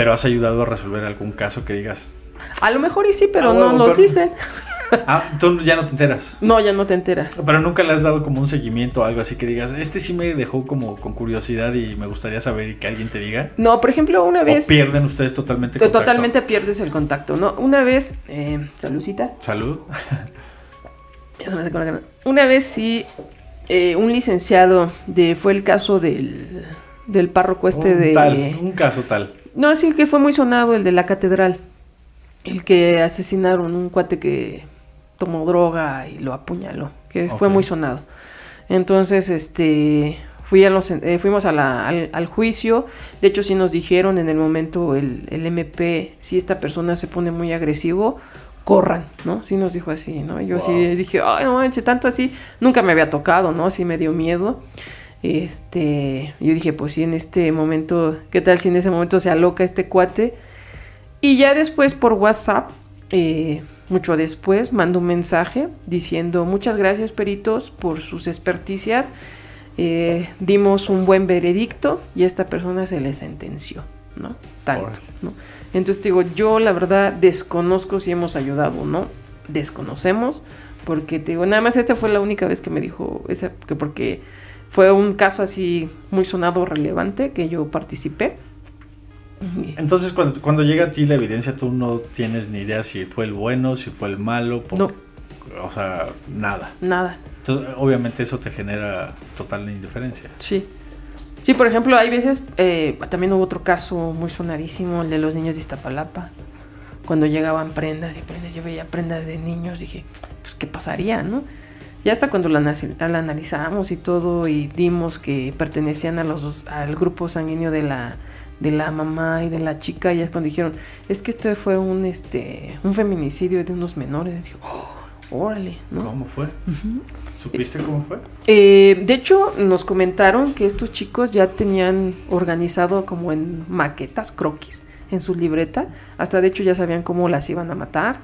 Pero has ayudado a resolver algún caso que digas. A lo mejor y sí, pero Ah, no lo pero- dicen. Ah, tú ya no te enteras. No, ya no te enteras. Pero nunca le has dado como un seguimiento o algo así que digas, este sí me dejó como con curiosidad y me gustaría saber y que alguien te diga. No, por ejemplo, una O vez... pierden ustedes totalmente Te- contacto. Totalmente pierdes el contacto, ¿no? Una vez, eh, saludcita. Salud. Una vez sí, eh, un licenciado de, fue el caso del, del párroco este un de... tal, un caso tal. No, sí que fue muy sonado el de la catedral. El que asesinaron un cuate que tomó droga y lo apuñaló. Que fue muy sonado. Entonces, este. Fui a los, eh, fuimos a la- al, al juicio. De hecho, sí nos dijeron en el momento el, el MP, si esta persona se pone muy agresivo, corran, ¿no? Sí nos dijo así, ¿no? Yo sí dije, ay, no manches, tanto así. Nunca me había tocado, ¿no? Sí me dio miedo. Este, yo dije, pues sí, en este momento, ¿qué tal si en ese momento se aloca este cuate? Y ya después por WhatsApp, eh, mucho después, mando un mensaje diciendo, muchas gracias peritos por sus experticias, eh, dimos un buen veredicto y a esta persona se le sentenció, ¿no? Tanto. Entonces digo, yo la verdad desconozco si hemos ayudado o no, desconocemos, porque te digo, nada más esta fue la única vez que me dijo, esa, que porque fue un caso así muy sonado, relevante, que yo participé. Entonces, cuando, cuando llega a ti la evidencia, tú no tienes ni idea si fue el bueno, si fue el malo. porque- O sea, nada. Nada. Entonces, obviamente eso te genera total indiferencia. Sí. Sí, por ejemplo, hay veces, eh, también hubo otro caso muy sonadísimo, el de los niños de Iztapalapa. Cuando llegaban prendas y prendas, yo veía prendas de niños, dije, pues, ¿qué pasaría, no? Ya hasta cuando la, la analizamos y todo y dimos que pertenecían a los dos- al grupo sanguíneo de la, de la mamá y de la chica, ya es cuando dijeron, es que este fue un, este, un feminicidio de unos menores. Digo, "Oh, órale, ¿no? ¿Cómo fue? ¿Supiste cómo fue? Eh, de hecho, nos comentaron que estos chicos ya tenían organizado como en maquetas, croquis, en su libreta. Hasta de hecho ya sabían cómo las iban a matar,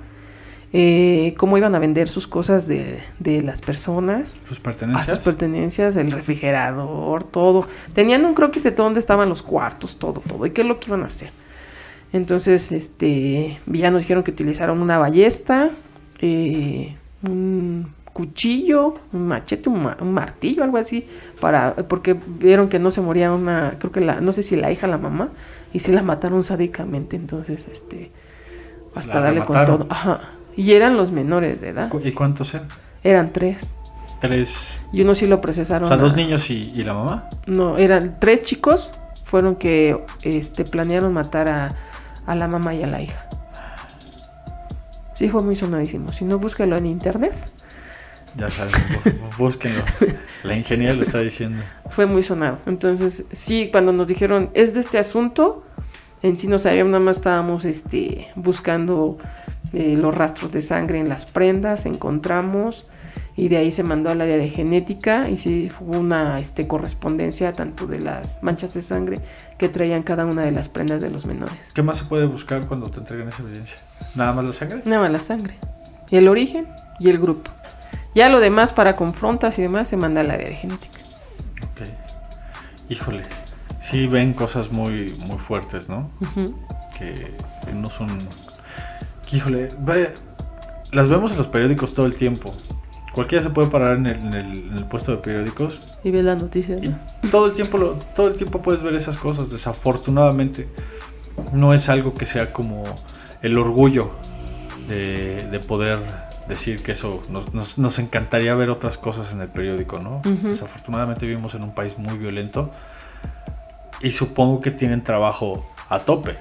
eh, cómo iban a vender sus cosas de, de las personas, ¿Sus a pertenencias? sus pertenencias, el refrigerador, todo. Tenían un croquis de todo donde estaban los cuartos, todo, todo. ¿Y qué es lo que iban a hacer? Entonces, este, ya nos dijeron que utilizaron una ballesta, eh, un cuchillo, un machete, un, ma- un martillo, algo así, para, porque vieron que no se moría una, creo que la, no sé si la hija, la mamá, y sí la mataron sádicamente, entonces, este, hasta La darle con todo. Ajá. Y eran los menores de edad, ¿Y cuántos eran? eran tres. Tres. Y uno sí lo procesaron. O sea, dos a- niños y, y la mamá. No, eran tres chicos, fueron que este, planearon matar a, a la mamá y a la hija. Sí, fue muy sonadísimo. Si no, búscalo en internet. Ya saben, bú- búsquenlo. La ingeniera lo está diciendo. Fue muy sonado. Entonces, sí, cuando nos dijeron, es de este asunto, en sí no sabíamos, nada más estábamos este, buscando eh, los rastros de sangre en las prendas, encontramos, y de ahí se mandó al área de genética, y sí hubo una este, correspondencia tanto de las manchas de sangre que traían cada una de las prendas de los menores. ¿Qué más se puede buscar cuando te entregan esa evidencia? ¿Nada más la sangre? Nada más la sangre. Y el origen y el grupo. Ya lo demás para confrontas y demás se manda al área de genética. Ok. Híjole. Sí ven cosas muy, muy fuertes, ¿no? Que no son... que, Híjole, vaya, las vemos en los periódicos todo el tiempo. Cualquiera se puede parar en el, en el- en el puesto de periódicos Y ves las noticias. todo el tiempo lo- todo el tiempo puedes ver esas cosas. Desafortunadamente no es algo que sea como el orgullo de, de poder decir que eso nos, nos- nos encantaría ver otras cosas en el periódico, ¿no? Desafortunadamente vivimos en un país muy violento y supongo que tienen trabajo a tope.